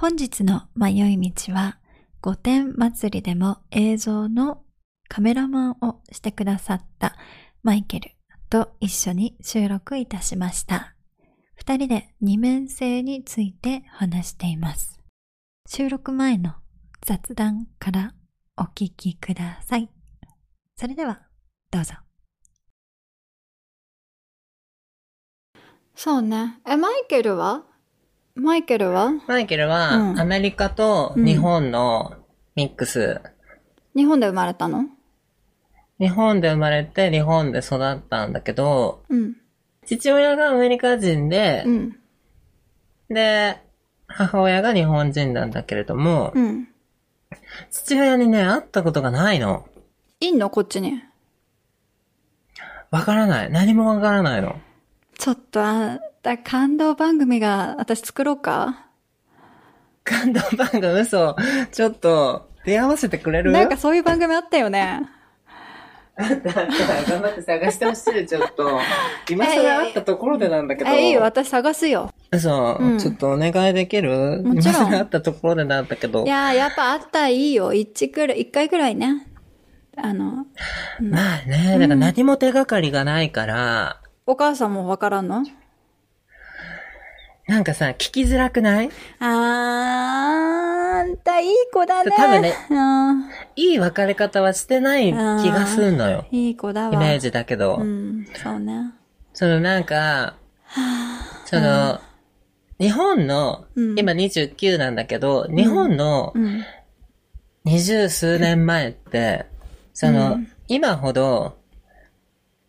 本日の迷い道は、御殿祭りでも映像のカメラマンをしてくださったマイケルと一緒に収録いたしました。二人で二面性について話しています。収録前の雑談からお聞きください。それでは、どうぞ。そうね。え、マイケルは？マイケルは？マイケルは、うんアメリカと日本のミックス。日本で生まれたの？日本で生まれて日本で育ったんだけど、うん。父親がアメリカ人でう、ん。で、母親が日本人なんだけれども、うん。父親にね、会ったことがないの。いんの？こっちに。わからない。何もわからないの。ちょっと、あだ感動番組が私作ろうか？感動番組？嘘。ちょっと、出会わせてくれる？なんかそういう番組あったよね。あったあった。頑張って探してほしい、ちょっと。今更会ったところでなんだけど。え、いいよ、私探すよ。嘘、うんちょっとお願いできるもちろん今更会ったところでなんだけど。いやー、やっぱあったらいいよ。一くらい、一回くらいね。あの、まあね、だから何も手がかりがないから、お母さんもわからんのなんかさ、聞きづらくない？あー、あんたいい子だね。多分ね。いい別れ方はしてない気がすんのよ。いい子だわ。イメージだけど。うん、そうね。そのなんか、その、日本の、うん今29なんだけど、日本の。二十数年前って、その、今ほど、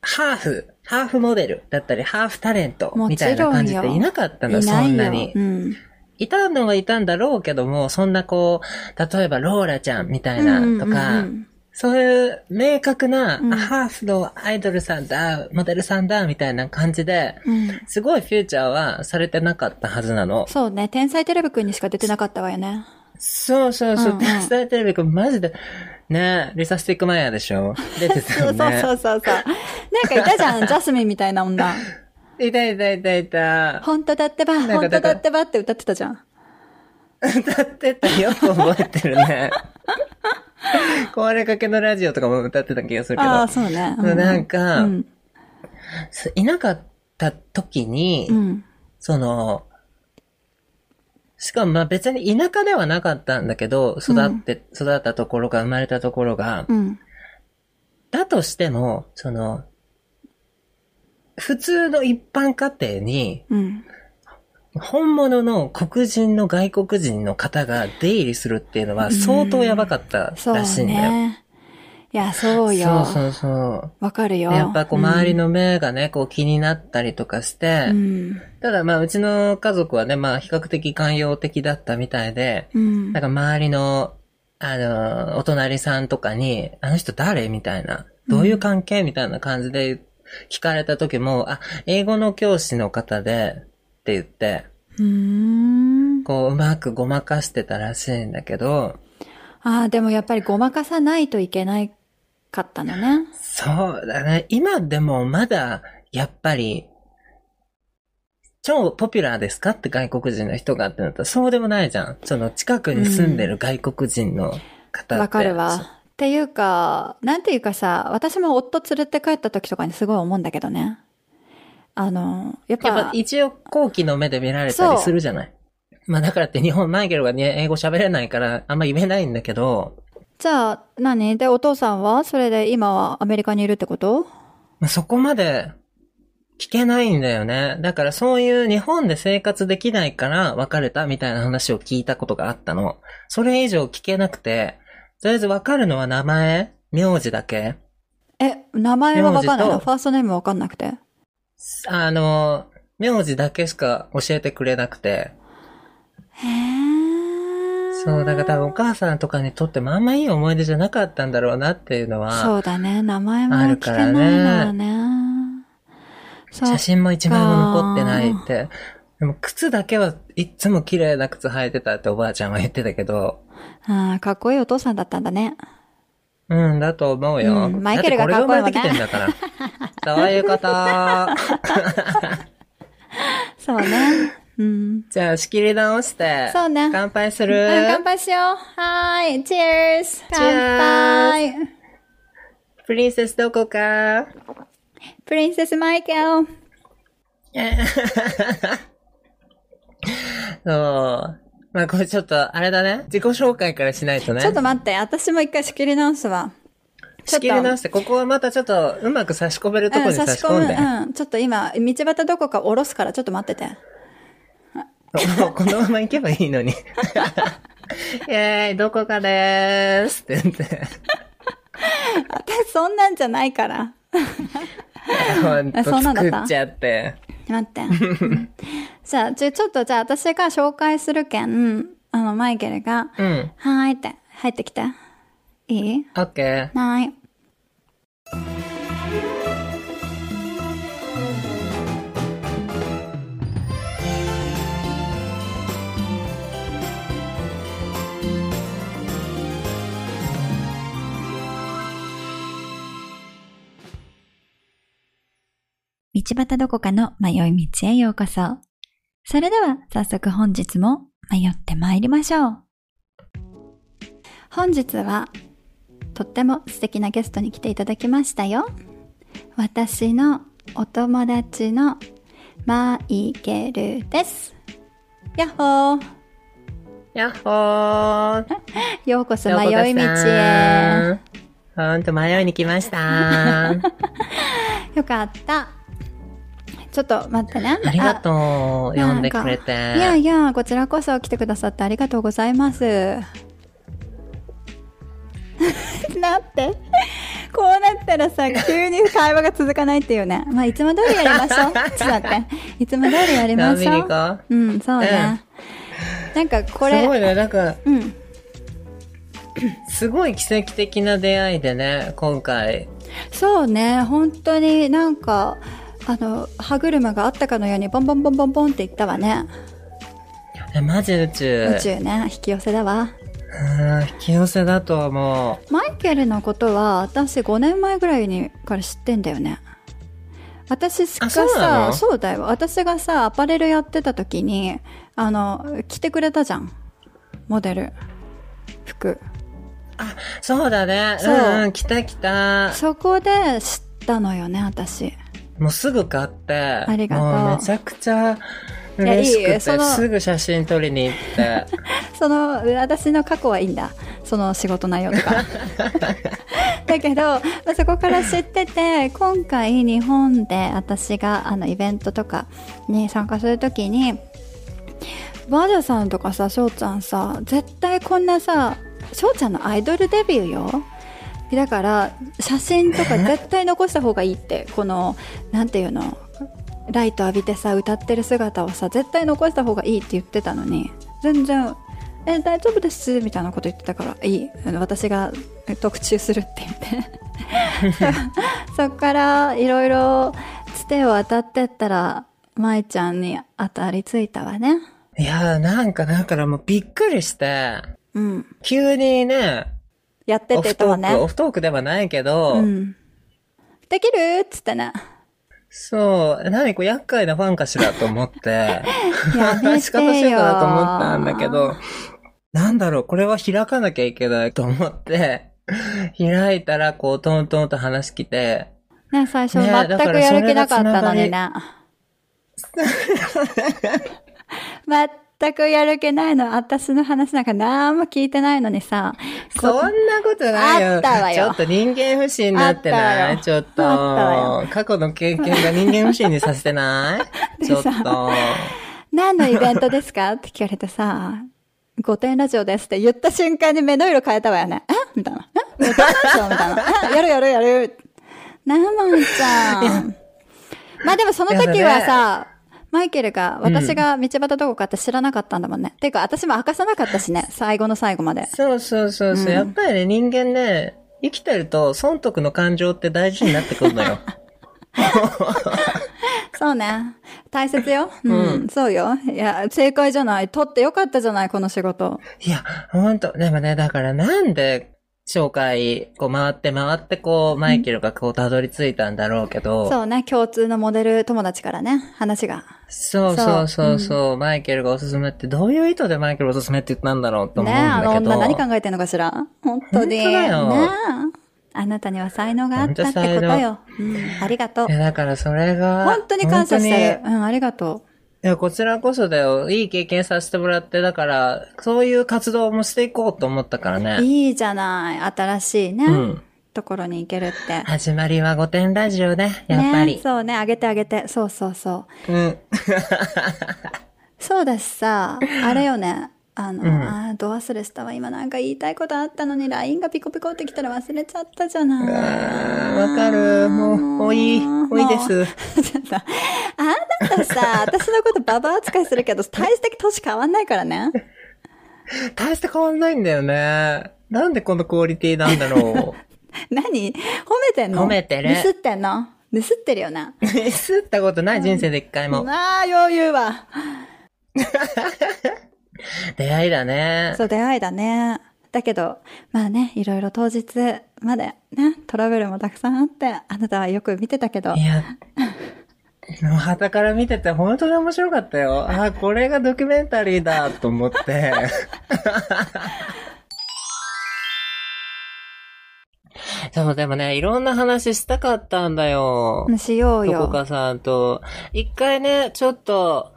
ハーフ、ハーフモデルだったり、ハーフタレントみたいな感じでいなかったの、そ。んなにう。ん。いたのはいたんだろうけども、そんなこう、例えばローラちゃんみたいなとか、うんうんうんそういう明確な、うんハーフのアイドルさんだ、モデルさんだ、みたいな感じで、うん。すごいフューチャーはされてなかったはずなの。そうね。天才テレビくんにしか出てなかったわよね。そうそうそう、うんうん天才テレビくんマジで、ねリサ・ステッグマイヤーでしょ？出てたよね。そうそうそうそう。なんかいたじゃん。ジャスミンみたいな女。いたいたいたいた。本当だってば、本当だってばって歌ってたじゃん。歌ってたよく覚えてるね。壊れかけのラジオとかも歌ってた気がするけど。ああ、そうね。そうなんかうん。すいなかった時に、うん。その、しかもまあ別に田舎ではなかったんだけど、育って、育ったところが生まれたところが、うん。だとしても、その、普通の一般家庭に、うん。本物の黒人の外国人の方が出入りするっていうのは相当やばかったらしいんだよ。ね。いや、そうよ。そうそうそう。わかるよ。やっぱこう周りの目がね、こう気になったりとかして、うん。ただまあうちの家族はね、まあ比較的寛容的だったみたいで、うん。なんか周りの、あの、お隣さんとかに、あの人誰？みたいな、どういう関係？みたいな感じで聞かれた時も、あ、英語の教師の方で、って言って、うーん。こううまくごまかしてたらしいんだけど、ああ、でもやっぱりごまかさないといけないかったのね。そうだね。今でもまだ、やっぱり、超ポピュラーですか？って外国人の人がってなったらそうでもないじゃん。その近くに住んでる外国人の方って。わかるわ。っていうか、なんていうかさ、私も夫連れて帰った時とかにすごい思うんだけどね。あの、やっぱ、やっぱ一応後期の目で見られたりするじゃない。まあだからって日本、マイケルがね、英語喋れないからあんま言えないんだけど、じゃあ、何？で、お父さんは？それで今はアメリカにいるってこと？まあそこまで聞けないんだよね。だからそういう日本で生活できないから別れたみたいな話を聞いたことがあったの。それ以上聞けなくて、とりあえず分かるのは名前、名字だけ？え、名前はわかんないファーストネームわかんなくて。あの、名字だけしか教えてくれなくて。へー。そう、だから多分お母さんとかにとってもあんまいい思い出じゃなかったんだろうなっていうのは、そうだね。名前もある聞けからねないならね。そう写真も一枚も残ってないって。でも靴だけはいっつも綺麗な靴履いてたっておばあちゃんは言ってたけど、ああ、かっこいいお父さんだったんだね。うん、だと思うよ。うんマイケルがだってこれが生まれてかっこいいもんねきてんだから。そういうこと。そうね。うん。じゃあ仕切り直して。そうね乾杯すうんる乾杯しよう。はーい。チェーズ乾杯プリンセスどこか？プリンセスマイケル。そう。まあこれちょっと、あれだね。自己紹介からしないとね。ちょっと待って。私も一回仕切り直すわ。仕切り直して、ここはまたちょっとうまく差し込めるとこに差差し込む。し込んで。うん。ちょっと今、道端どこか下ろすから、ちょっと待ってて。も うこのまま行けばいいのに。イェーイ、どこかでーすって言って。私、そんなんじゃないから。ほんと作っちゃって。待って。うんじゃあ、ちょ、ちょっと、じゃあ私が紹介するけん、あの、マイケルが、うん。はーいって、入ってきて。いい？オッケー。はーい。道端どこかの迷い道へようこそ。それでは早速本日も迷って参りましょう。本日は、とっても素敵なゲストに来ていただきましたよ。私のお友達のマイケルです。やっほー。やっほー。ようこそ迷い道へ。ほんと迷いに来ました。よかった。ちょっと待ってね。ありがとう。あ呼んでくれて。いやいや、こちらこそ来てくださってありがとうございます。なって。こうなったらさ、急に会話が続かないっていうね。まあ、いつも通りやりましょう。ちょっと待って。いつも通りやりましょう。うん、そうね。なんかこすごいれ、ね。なんか、うん。すごい奇跡的な出会いでね、今回。そうね、本当になんか、あの、歯車があったかのように、ボンボンボンボンボンって言ったわね。えマジ宇宙。宇宙ね、引き寄せだわ。うん引き寄せだと思マイケルのことは私5年前ぐらいにから知ってんだよね。私がさ、の？そうだよ。私がさ、アパレルやってた時に、あの、着てくれたじゃん。モデル。服。う。そうだね。そううんうん、来た来た。そこで知ったのよね、私。もうすぐ買って。ありがとうもうめちゃくちゃ嬉しくて、いやいすぐ写真撮りに行って。その、私の過去はいいんだ。その仕事内容とか。だけど、まあそこから知ってて、今回日本で私があのイベントとかに参加するときに、バージャさんとかさ、翔ちゃんさ、絶対こんなさ、翔ちゃんのアイドルデビューよ。だから、写真とか絶対残した方がいいって、この、なんていうの、ライト浴びてさ、歌ってる姿をさ、絶対残した方がいいって言ってたのに、全然、え、大丈夫です、みたいなこと言ってたから、いい。私がえ特注するって言って。そっから、いろいろ、つてを当たってったら、舞ちゃんに当たりついたわね。いやーなんかだからもうびっくりして、うん。急にね、やってて言ったもんねフトーク、。オフトークではないけど、うん。できるっつってね。そう、何こう厄介なファンかしらと思って、やめ。方しようかなと思ったんだけど、なんだろう、これは開かなきゃいけないと思って、開いたらこうトントンと話来て、ね、最初ね全くやる気なかったのにね。全くやる気ないの。私の話なんか何も聞いてないのにさ。こそんなことないよ。あったわよちょっと人間不信になってない？ちょっとあったわよ。過去の経験が人間不信にさせてない？ちょっと。何のイベントですか？って聞かれてさ、御殿ラジオですって言った瞬間に目の色変えたわよね。え？みたいな。え？御殿ラジオみたいな。え？やるやるやる。なあ、もんちゃん。まあでもその時はさ、マイケルが、私が道端どこかって知らなかったんだもんね。ていうか、私も明かさなかったしね、最後の最後まで。そうそうそうそう、やっぱりね、人間ね、生きてると損得の感情って大事になってくるのよ。そうね。大切よ。うん、そうよ。いや、正解じゃない。取ってよかったじゃない、この仕事。いや、ほんと、でもね、だからなんで、紹介、こう回って回ってこう、マイケルがこうたどり着いたんだろうけど、そうね、共通のモデル友達からね、話が。そうそうそうそう、マイケルがおすすめって、どういう意図でマイケルおすすめって言ったんだろうと思うんねだけど。あの女何考えてんのかしら？本当に。本当だよねあなたには才能があったってことよ。うん、ありがとうい。や、だからそれが、本当に感謝してる。本うん、ありがと当にいや、こちらこそだよ。いい経験させてもらって、だから、そういう活動もしていこうと思ったからう。ね。いいじゃない。新しいね。うん。ところに行けるって。始まりは5点ラジオね、やっぱり。ね、そうね、あげてあげて。そうそうそう。うん。そうだしさ、あれよね。あの、うんあーど忘れしたわ。今なんか言いたいことあったのに、LINE がピコピコってきたら忘れちゃったじゃない。わかる。もう、もういい。もういいです。ちょっとあなたさ、私のことババア扱いするけど、大して年変わんないからね。大して変わんないんだよね。なんでこのクオリティなんだろ 何？褒めてんの？褒めてるディスってんの？ディスってるよな。う。ミスったことない人生で一回も。ああ、余裕は。出会いだね。そう、出会いだね。だけど、まあね、いろいろ当日までね、トラブルもたくさんあって、あなたはよく見てたけどい、や、もう旗から見てて本当に面白かったよ。あー、これがドキュメンタリーだと思って。そう、でもね、いろんな話したかったんだよ。しようよ。とこかさんと。一回ね、ちょっと、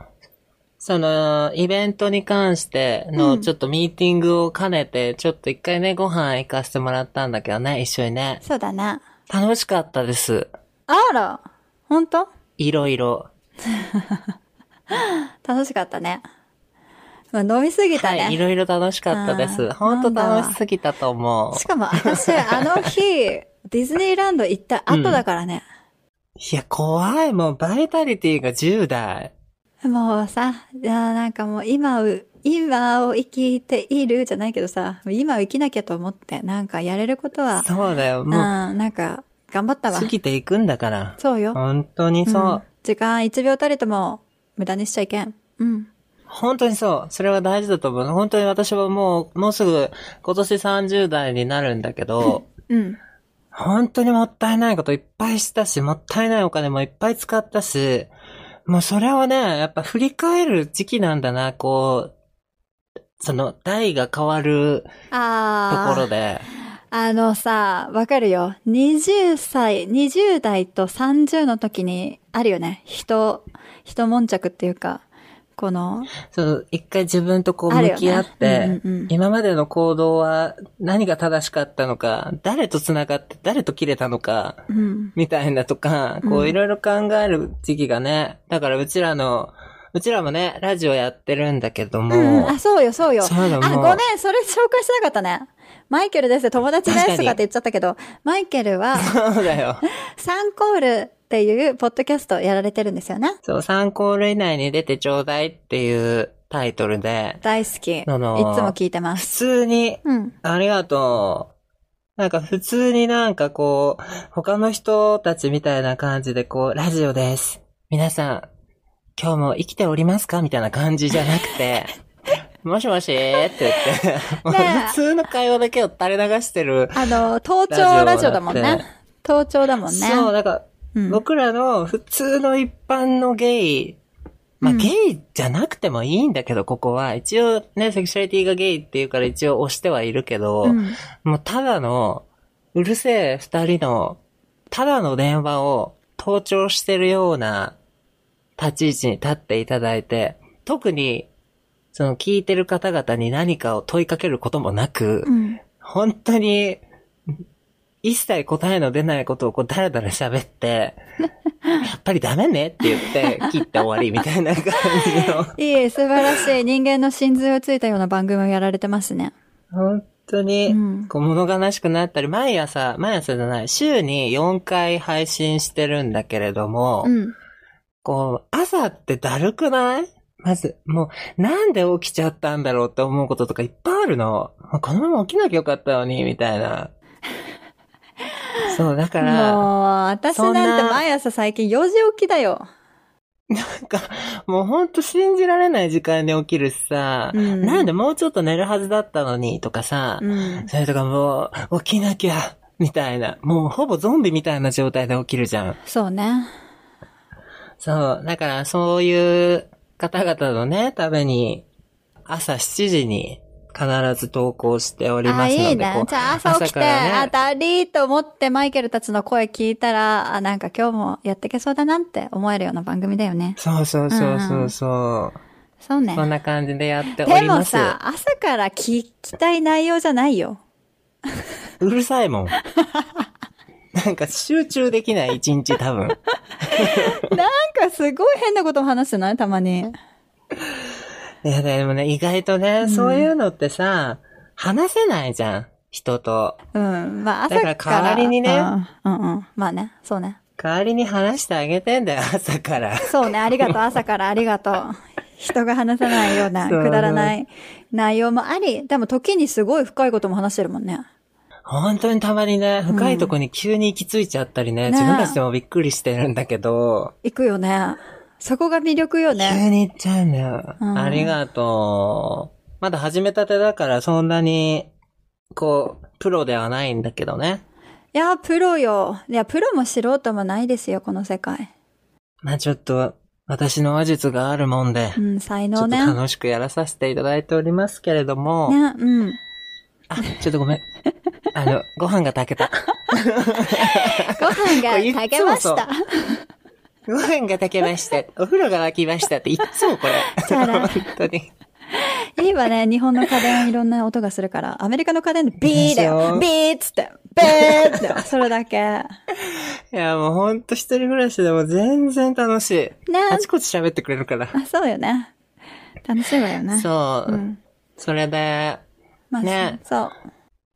その、イベントに関しての、ちょっとミーティングを兼ねて、ちょっと一回ね、ご飯行かせてもらったんだけどね、一緒にね。そうだね。楽しかったです。あら、本当？いろいろ。楽しかったね。まあ、飲みすぎたね。はい、いろいろ楽しかったです。うんほんと楽しすぎたと思う。しかも私、あの日、ディズニーランド行った後だからね。いや、怖い。もう、バイタリティが10代。もうさ、いやなんかもう今を、今を生きているじゃないけどさ、今を生きなきゃと思って、なんかやれることは、そうだよ。うん、もう、なんか、頑張ったわ過。ぎていくんだから。そうよ。本当にそう。うん時間1秒たりとも無駄にしちゃいけん。うん。本当にそう。それは大事だと思う。本当に私はもう、もうすぐ今年30代になるんだけど、うん。本当にもったいないこといっぱいしたし、もったいないお金もいっぱい使ったし、もうそれをね、やっぱ振り返る時期なんだな、こう、その、代が変わると。ころで。あのさ、わかるよ。20歳、20代と30の時にあるよね。人、人悶着っていうか、この、そう、一回自分とこう向き合って、うんうんうん。今までの行動は何が正しかったのか、誰と繋がって誰と切れたのか、うん。みたいなとか、こううんいろいろ考える時期がね、だからうちらの、うちらもね、ラジオやってるんだけども、うん、あ、そうよ、そうよ。そうだあ、もうごめん、それ紹介してなかったね。マイケルです、友達ですとかって言っちゃったけど、マイケルは、そうだよ。サンコールっていうポッドキャストやられてるんですよね。そう、3コール以内に出てちょうだいっていうタイトルで、大好き。いつそのも聞いてま普す。通に、うん。ありがとう。なんか普通になんかこう、他の人たちみたいな感じでこう、ラジオです。皆さん、今日も生きておりますか？みたいな感じじゃなくて、もしもしって言って、普通の会話だけを垂れ流してる。あの、盗聴ラジオだもんね。盗聴だもんね。そう、なんか、うん僕らの普通の一般のゲイ、まあ、うんゲイじゃなくてもいいんだけど、ここは。一応ね、セクシュアリティがゲイっていうから一応押してはいるけど、うんもうただの、うるせえ二人の、ただの電話を盗聴してるような立ち位置に立っていただいて、特に、その聞いてる方々に何かを問いかけることもなく、うん。本当に、一切答えの出ないことをこうダラダラ喋って、やっぱりダメねって言って切って終わりみたいな感じの。いい、素晴らしい。人間の真髄をついたような番組をやられてますね。本当にうん、こう物悲しくなったり、毎朝、毎朝じゃない、週に4回配信してるんだけれども、うん。こう、朝ってだるくない？まず、もう、なんで起きちゃったんだろうって思うこととかいっぱいあるの。このまま起きなきゃよかったのに、みたいな。そう、だから、もう、私なんて毎朝最近4時起きだよ。なんか、もうほんと信じられない時間に起きるしさ、うんなんでもうちょっと寝るはずだったのにとかさ、うん。それとかもう、起きなきゃ、みたいな。もうほぼゾンビみたいな状態で起きるじゃん。そうね。そう。だからそういう方々のね、ために、朝7時に必ず投稿しておりあ、ますので。いいねこう。じゃあ朝起きて、ね当たりと思ってマイケルたちの声聞いたら、あ、なんか今日もやってけそうだなって思えるような番組だよね。そうそうそうそうそう。そうね。そんな感じでやっておでります。もさ、朝から聞きたい内容じゃないよ。うるさいもん。なんか集中できない一日多分。なんかすごい変なことも話してないたまに。いやでもね、意外とね、そういうのってさ、話せないじゃん。人と。うん。まあ朝から。だから代わりにねうん、うんうん。まあね、そうね。代わりに話してあげてんだよ、朝から。そうね、ありがとう。朝からありがとう。人が話さないような、くだらない内容もあり、でも時にすごい深いことも話してるもんね。本当にたまにね、深いとこに急に行き着いちゃったりね、ね自分たちでもびっくりしてるんだけど、行くよね。そこが魅力よね。急に行っちゃうんだよ。うんありがとう。まだ始めたてだからそんなに、こう、プロではないんだけどね。いや、プロよ。いや、プロも素人もないですよ、この世界。まあちょっと、私の話術があるもんでう、ん、才ちょっと能ね。楽しくやらさせていただいておりますけれども、ね、うん。あ、ちょっとごめん。あの、ご飯が炊けた。ご飯が炊けました。ご飯が炊けました。お風呂が沸きましたっていっつもこれ。本当に。いいわね、日本の家電いろんな音がするから。アメリカの家電でビーだよ。ょビーっつって。ベーって。それだけ。ね。いや、もうほんと一人暮らしでも全然楽しい。あちこち喋ってくれるから。あ、そうよね。楽しいわよね。そう。うん。それで、まあ、ねそう。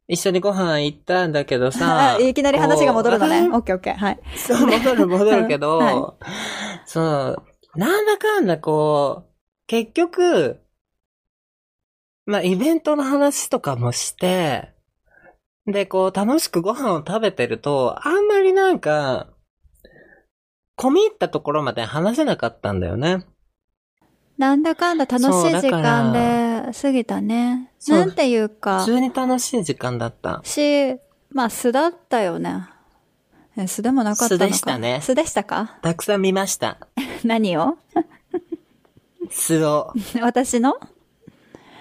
一緒にご飯行ったんだけどさあ。いきなり話が戻るのね。こオッケーオッケー。はい。うそう、戻る戻るけど、はそう、なんだかんだこう、結局、まあ、イベントの話とかもして、で、こう、楽しくご飯を食べてると、あんまりなんか、込み入ったところまで話せなかったんだよね。なんだかんだ楽しい時間で過ぎたね。なんていうか普、通に楽しい時間だった。し、まあ素だったよね。え素でもなかったのか。素でしたね素でしたか？たくさん見ました。何を？素を、私の？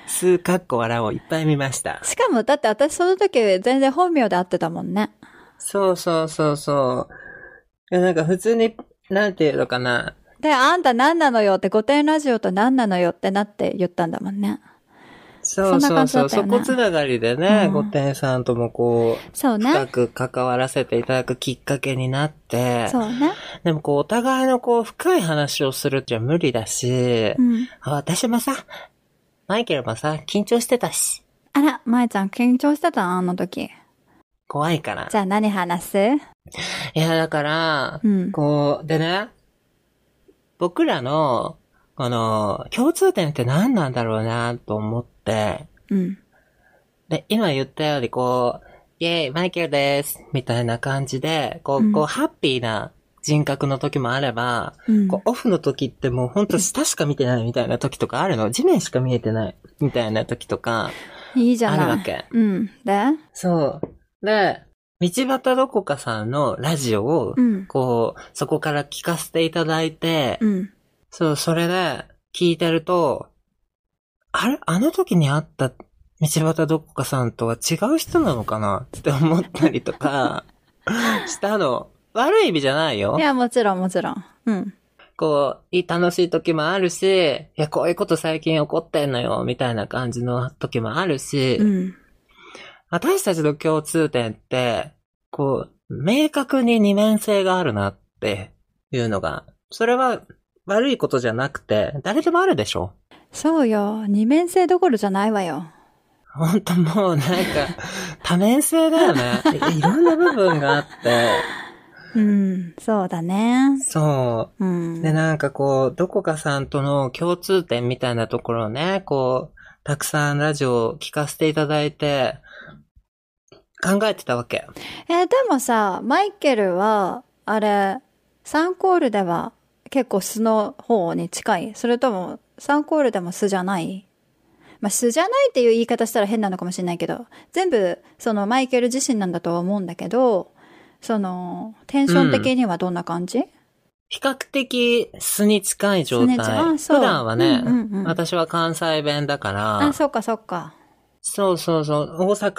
素かっこ笑をいっぱい見ました。しかも、だって私その時全然本名で会ってたもんね。そうそうそうそう。いや、なんか普通に、なんていうのかな。で、あんた何なのよって、御殿ラジオと何なのよってなって言ったんだもんね。そうそうそう。感じだったよねそこつながりでね、うんごてんさんともこう、そうね。深く関わらせていただくきっかけになって、そうね。でもこう、お互いのこう、深い話をするじゃ無理だし、うん。あ私もさ、マイケルもさ、緊張してたし、あら、まえちゃん緊張してたあの時。怖いから。じゃあ何話す？いや、だから、うん。こう、でね、僕らの、この、共通点って何なんだろうなと思って、うん。で、今言ったようにこう、イェイ、マイケルです、みたいな感じで、こう、うんこう、ハッピーな人格の時もあれば、うん。こう、オフの時ってもうほんと下しか見てないみたいな時とかあるの。地面しか見えてないみたいな時とか、いいじゃない。あるわけうん。で？そう。で、道端どこかさんのラジオをう、ん。こう、そこから聞かせていただいて、うん。そう、それで聞いてると、あれ？あの時に会った道端どこかさんとは違う人なのかなって思ったりとか、したの。悪い意味じゃないよい。や、もちろん、もちろん。うん。こう、いい楽しい時もあるし、いや、こういうこと最近起こってんのよ、みたいな感じの時もあるし、うん。私たちの共通点って、こう、明確に二面性があるなっていうのが、それは悪いことじゃなくて、誰でもあるでしょ？そうよ。二面性どころじゃないわよ。ほんともうなんか、多面性だよね。いいろんな部分があって、うん。そうだね。そうう。ん。で、なんかこう、どこかさんとの共通点みたいなところをね、こう、たくさんラジオを聞かせていただいて、考えてたわけ。えーでもさ、マイケルは、あれ、サンコールでは結構素の方に近い。それともサンコールでも素じゃない？まあ素じゃないっていう言い方したら変なのかもしれないけど、全部そのマイケル自身なんだとは思うんだけど、その、テンション的にはどんな感じ、比較的素に近い状態。普段はね、うんうんうん。私は関西弁だから、あ、そっかそっか。そうそうそう、大阪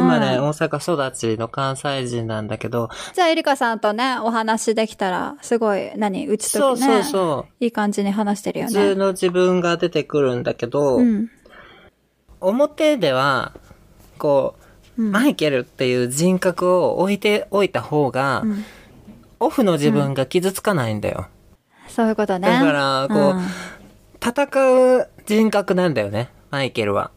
生まれ、うん大阪育ちの関西人なんだけど、じゃあエリカさんとね、お話できたら、すごい、何、打ちときね。そうそうそう、いい感じに話してるよ普通ね。の自分が出てくるんだけど、うん。表では、こう、うんマイケルっていう人格を置いておいた方が、うんオフの自分が傷つかないんだよ。そういうことね。だからこう戦う人格なんだよね、マイケルは。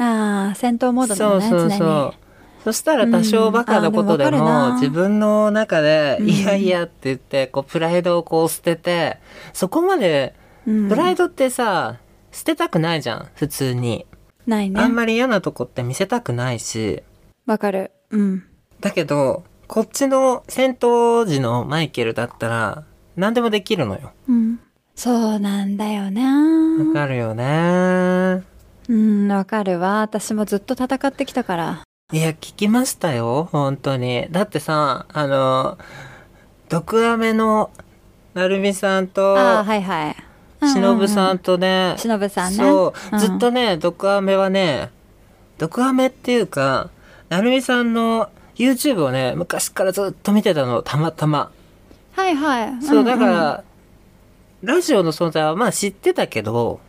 うん、ああ、戦闘モードだよね、そうそうそう。。そしたら多少バカなことでも自分の中で、うんいやいやって言って、こうプライドをこう捨てて、そこまで、うんプライドってさ、捨てたくないじゃん、普通に。ないね。あんまり嫌なとこって見せたくないし。わかる。うん。だけど、こっちの戦闘時のマイケルだったら、何でもできるのよ。うん。そうなんだよわね。かるよね。うん、わかるわ。私もずっと戦ってきたから。いや、聞きましたよ、本当に。だってさ、あの、毒アメの、なるみさんと、ああ、はいはい。しのぶさんと。とね、しのぶさんね。そう、んずっとね、毒アメはね、毒アメっていうか、なるみさんの YouTube をね、昔からずっと見てたの、たまたま。はいはい。そう、んだから、ラジオの存在はまあ知ってたけど、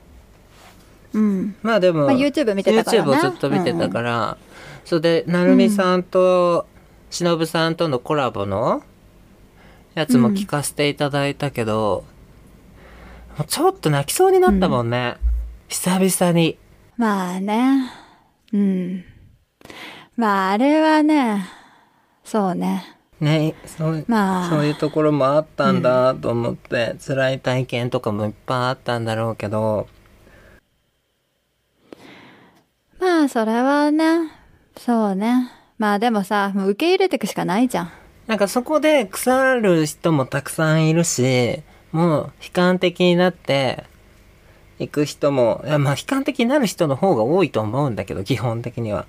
うん。まあでも、まあ YouTube 見てたからね YouTube をずっと見てたから、それで、なるみさんと、しのぶさんとのコラボのやつも聞かせていただいたけど、もうちょっと泣きそうになったもんね。久々に。まあね。うん。まああれはね、そうね。ね、そうまあそういうところもあったんだと思って、辛い体験とかもいっぱいあったんだろうけど、まあそれはね、そうね。まあでもさ、もう受け入れていくしかないじゃん。なんかそこで腐る人もたくさんいるし、もう悲観的になっていく人も、いやまあ悲観的になる人の方が多いと思うんだけど、基本的には。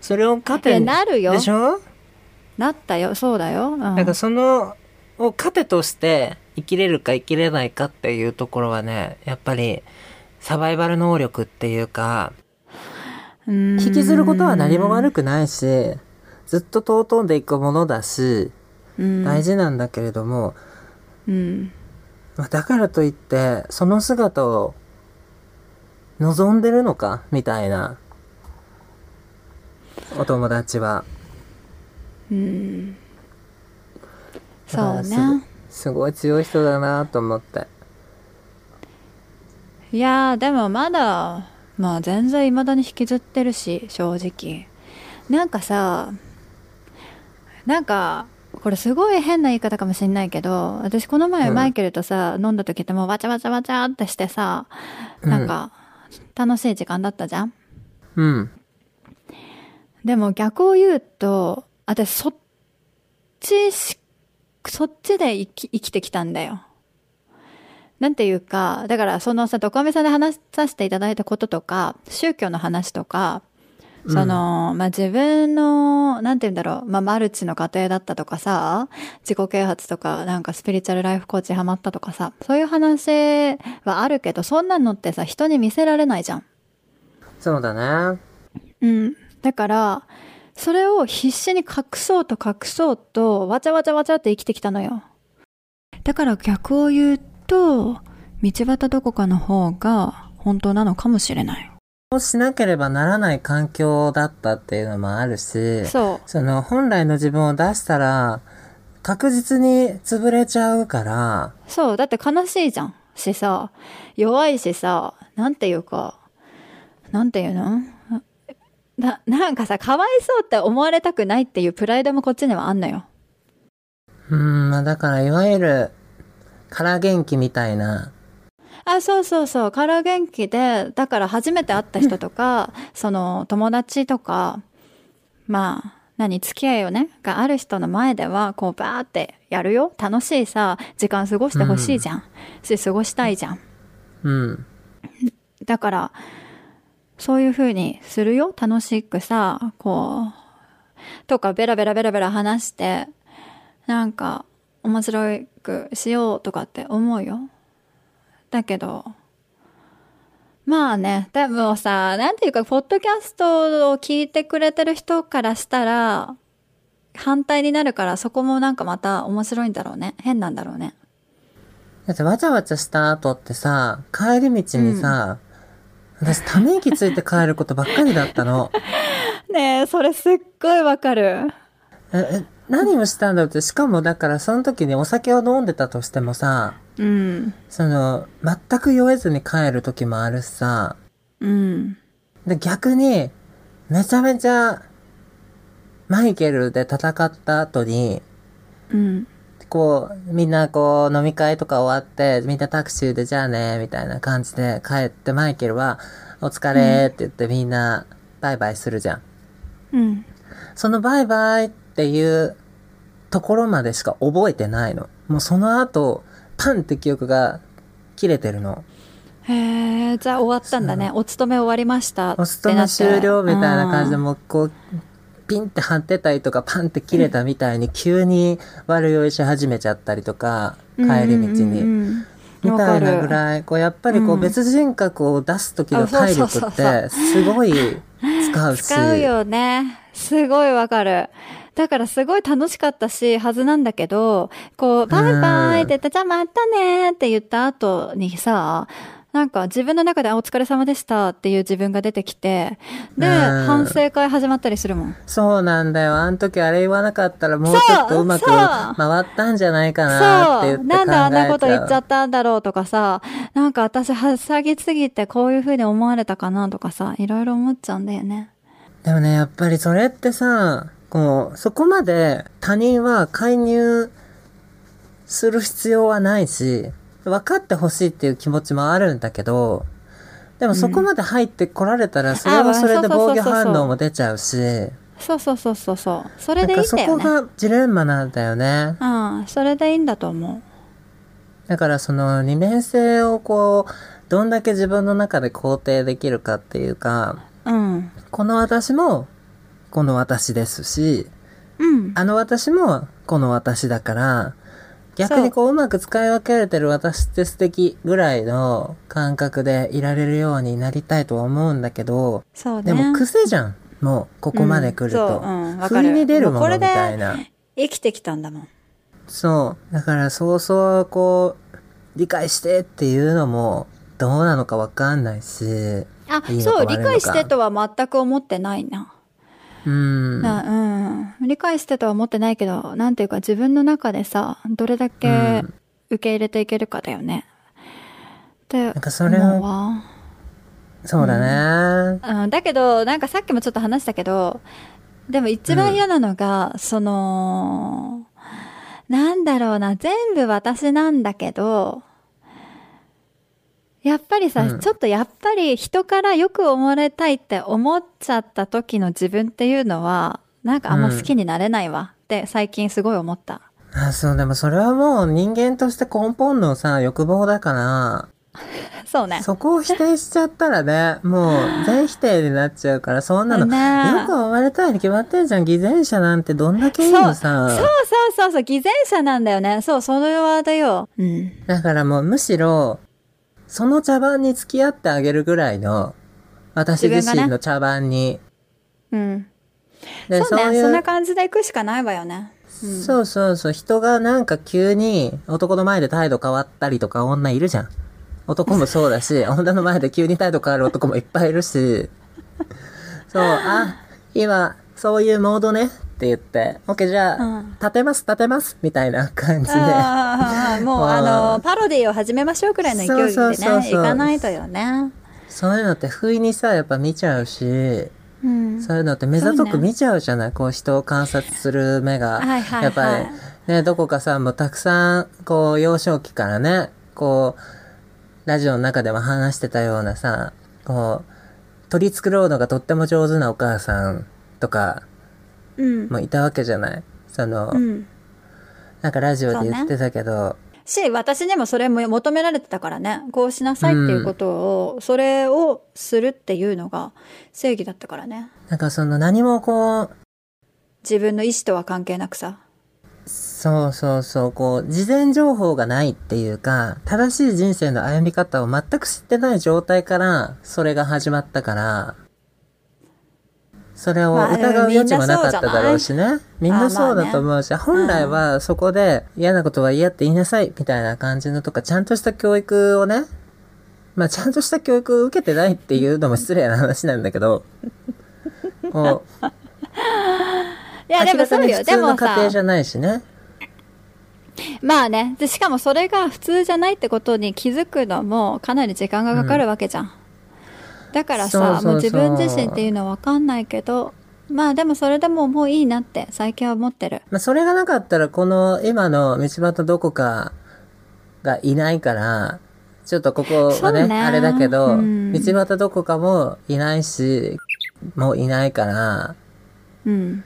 それを糧に。なるよでしょ？なったよ、そうだよ。うん、なんかその、を糧として生きれるか生きれないかっていうところはね、やっぱりサバイバル能力っていうか、引引きずることは何も悪くないし、ずっと尊んでいくものだし、うん、大事なんだけれども、うん。まあだからといって、その姿を望んでるのか？みたいな。お友達は。うん。そうね。すごい強い人だなと思って。いやー、でもまだ、まあ全然未だに引きずってるし、正直。なんかさ、なんか、これすごい変な言い方かもしんないけど、私この前うんマイケルとさ、飲んだ時ってもうわちゃわちゃわちゃってしてさ、なんか、楽しい時間だったじゃん？うん。でも逆を言うと、私そっちし、そっちで生き生きてきたんだよ。なんていうか、だからそのさ、ドカメさんで話させていただいたこととか、宗教の話とか、その、まあ、自分の、なんて言うんだろう、まあ、マルチの家庭だったとかさ、自己啓発とか、なんかスピリチュアルライフコーチハマったとかさ、そういう話はあるけど、そんなのってさ、人に見せられないじゃん。そうだね。うん。だから、それを必死に隠そうと隠そうと、わちゃわちゃわちゃって生きてきたのよ。だから逆を言うと、道端どこかの方が本当なのかもしれない。そうしなければならない環境だったっていうのもあるし、そう。その本来の自分を出したら、確実に潰れちゃうから、そう。だって悲しいじゃん。しさ、弱いしさ、なんていうか、なんていうの？な、なんかさ、かわいそうって思われたくないっていうプライドもこっちにはあんのよ。うん、まあだからいわゆる、空元気みたいな、あ、そうそうそう。から元気で、だから初めて会った人とか、その友達とか、まあ、何、付き合いをね、がある人の前では、こう、バーってやるよ。楽しいさ、時間過ごしてほしいじゃん。し、過ごしたいじゃん。うん。だから、そういう風にするよ。楽しくさ、こう、とかベラベラベラベラ話して、なんか面白くしようとかって思うよ。だけど、まあね、でもさ、なんていうか、ポッドキャストを聞いてくれてる人からしたら、反対になるから、そこもなんかまた面白いんだろうね。変なんだろうね。だってわちゃわちゃした後ってさ、帰り道にさ、私ため息ついて帰ることばっかりだったの。ねえ、それすっごいわかる。え、え、何をしたんだろうって、しかもだからその時にお酒を飲んでたとしてもさ、うん。その、全く酔えずに帰る時もあるしさ、うん。で、逆に、めちゃめちゃ、マイケルで戦った後に、うん。こう、みんなこう、飲み会とか終わって、みんなタクシーでじゃあね、みたいな感じで帰って、マイケルは、お疲れって言ってみんな、バイバイするじゃん。うん。そのバイバイっていうところまでしか覚えてないの。もうその後、パンって記憶が切れてるの。へえ、じゃあ終わったんだね。お勤め終わりました。お勤め終了みたいな感じで、うんもうこう、ピンって張ってたりとか、パンって切れたみたいに、急に悪酔いし始めちゃったりとか、帰り道うんうんに。うんみたいなぐらい、こう、やっぱりこう、うん別人格を出す時の体力って、すごい使うし。使うよね。すごいわかる。だからすごい楽しかったし、はずなんだけど、こう、バイバイって言って、じゃあまたねって言った後にさ、なんか自分の中であお疲れ様でしたっていう自分が出てきて、で、うん反省会始まったりするもん。そうなんだよ。あの時あれ言わなかったらもうちょっとうまく回ったんじゃないかなって言って。なんであんなこと言っちゃったんだろうとかさ、なんか私はしゃぎすぎてこういう風に思われたかなとかさ、いろいろ思っちゃうんだよね。でもね、やっぱりそれってさ、こう、そこまで他人は介入する必要はないし、分かってほしいっていう気持ちもあるんだけど、でもそこまで入ってこられたら、それはそれで防御反応も出ちゃうし、そうそうそうそうそう。それだでいいんだよね。がジレンマなんだよね。うん、それでいいんだと思う。だからその二面性をこう、どんだけ自分の中で肯定できるかっていうか、うん。この私も、この私ですし、うん。あの私も、この私だから、逆にこううまく使い分けれてる私って素敵ぐらいの感覚でいられるようになりたいとは思うんだけど、そうね。でも癖じゃん。もう、ここまで来ると。うんそううん不意に出るものみもうこれでたいな。生きてきたんだもん。そう。だからそうそう、こう、理解してっていうのも、どうなのかわかんないし。あ、いいそう、理解してとは全く思ってないな。うん。なうん。理解してとは思ってないけど、なんていうか自分の中でさ、どれだけうん受け入れていけるかだよね。ってなんかそれを、思うわ。そうだね。うん、だけど、なんかさっきもちょっと話したけど、でも一番嫌なのが、その、なんだろうな、全部私なんだけど、やっぱりさ、うんちょっとやっぱり人からよく思われたいって思っちゃった時の自分っていうのは、なんかあんま好きになれないわって最近すごい思った。あ、そう、でもそれはもう人間として根本のさ、欲望だから、そうね。そこを否定しちゃったらね、もう 全否定になっちゃうから、そんなの、ねえよく思われたいに決まってんじゃん。偽善者なんてどんだけいいのそうさ。そうそうそう、偽善者なんだよね。そう、それはだよ。うん。だからもうむしろ、その茶番に付き合ってあげるぐらいの、私自身の茶番に。うん。でそうね。いうそんな感じで行くしかないわよね。そうそうそう。人がなんか急に男の前で態度変わったりとか女いるじゃん。男もそうだし、女の前で急に態度変わる男もいっぱいいるし。そう、あ、今、そういうモードねって言って、OK じゃあ、うん立てます立てますみたいな感じで。もう あの、パロディを始めましょうくらいの勢いでね、そうそうそうそう行かないとよね。そういうのって不意にさ、やっぱ見ちゃうし、うん。そういうのって目ざとく見ちゃうじゃない、こう人を観察する目が。はいはいはいやっぱり、ね、どこかさ、もうたくさん、こう、幼少期からね、こう、ラジオの中でも話してたようなさ、こう、取り繕うのがとっても上手なお母さんとか、うん。もいたわけじゃない？その、うん。なんかラジオで言ってたけど、し、私にもそれも求められてたからね。こうしなさいっていうことを、それをするっていうのが正義だったからね。なんかその何もこう、自分の意思とは関係なくさ。そうそうそう、こう、事前情報がないっていうか、正しい人生の歩み方を全く知ってない状態から、それが始まったから、それをまあ疑う余地もなかっただろうしね。みんなそうだと思うし、本来はそこで嫌なことは嫌って言いなさいみたいな感じのとか、ちゃんとした教育をね、まあちゃんとした教育を受けてないっていうのも失礼な話なんだけど、こう、いや、でもそうよ。でもさ家庭じ、ゃないしね。まあね。で、しかもそれが普通じゃないってことに気づくのもかなり時間がかかるわけじゃん。だからさ、もう自分自身っていうのはわかんないけど、まあでもそれでももういいなって最近は思ってる。まあ、それがなかったら、この今の道端どこかがいないから、ちょっとここはね、ねあれだけど、うん道端どこかもいないし、もういないから、うん。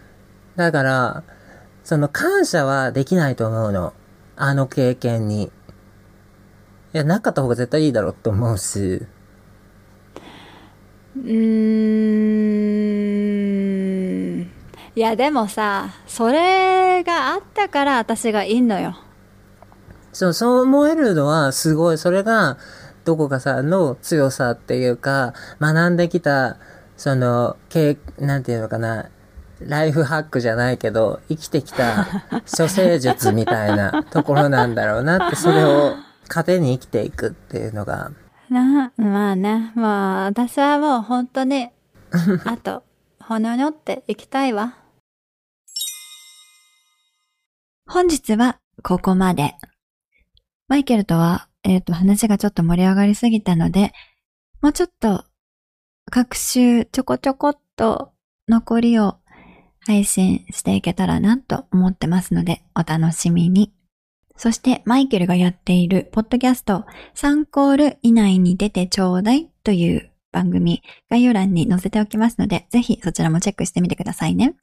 だから、その感謝はできないと思うの。あの経験に。いや、なかった方が絶対いいだろうと思うし。うーん。いやでもさ、それがあったから私がいんのよ。そう、そう思えるのはすごい、それが、どこかさんの強さっていうか、学んできた、その、けなんていうのかな、ライフハックじゃないけど、生きてきた 処世術みたいなところなんだろうなって、それを糧に生きていくっていうのが、な、まあね。まあ私はもう本当に、あと、ほのにょっていきたいわ。本日はここまで。マイケルとは、えっ、と、話がちょっと盛り上がりすぎたので、もうちょっと、各週ちょこちょこっと残りを配信していけたらなと思ってますので、お楽しみに。そして、マイケルがやっているポッドキャスト、3コール以内に出てちょうだいという番組、概要欄に載せておきますので、ぜひそちらもチェックしてみてくださいね。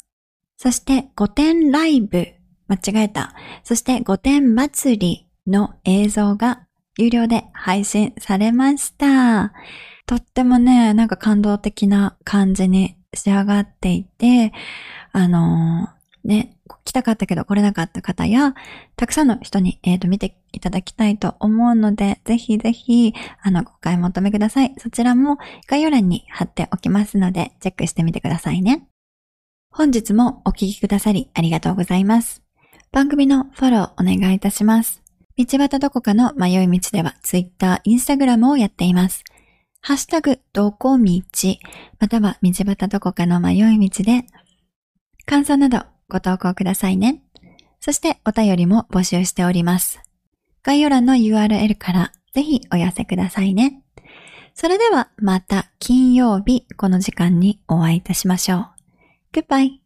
そして、5点ライブ、間違えた。そして、5点祭りの映像が有料で配信されました。とってもね、なんか感動的な感じに仕上がっていて、あのーね、来たかったけど来れなかった方や、たくさんの人に、えーと見ていただきたいと思うので、ぜひぜひ、あの、ご買い求めください。そちらも概要欄に貼っておきますので、チェックしてみてくださいね。本日もお聞きくださりありがとうございます。番組のフォローお願いいたします。道端どこかの迷い道では Twitter、Instagram をやっています。ハッシュタグ、どこ道、または道端どこかの迷い道で、感想などご投稿くださいね。そしてお便りも募集しております。概要欄の URL からぜひお寄せくださいね。それではまた金曜日この時間にお会いいたしましょう。Goodbye!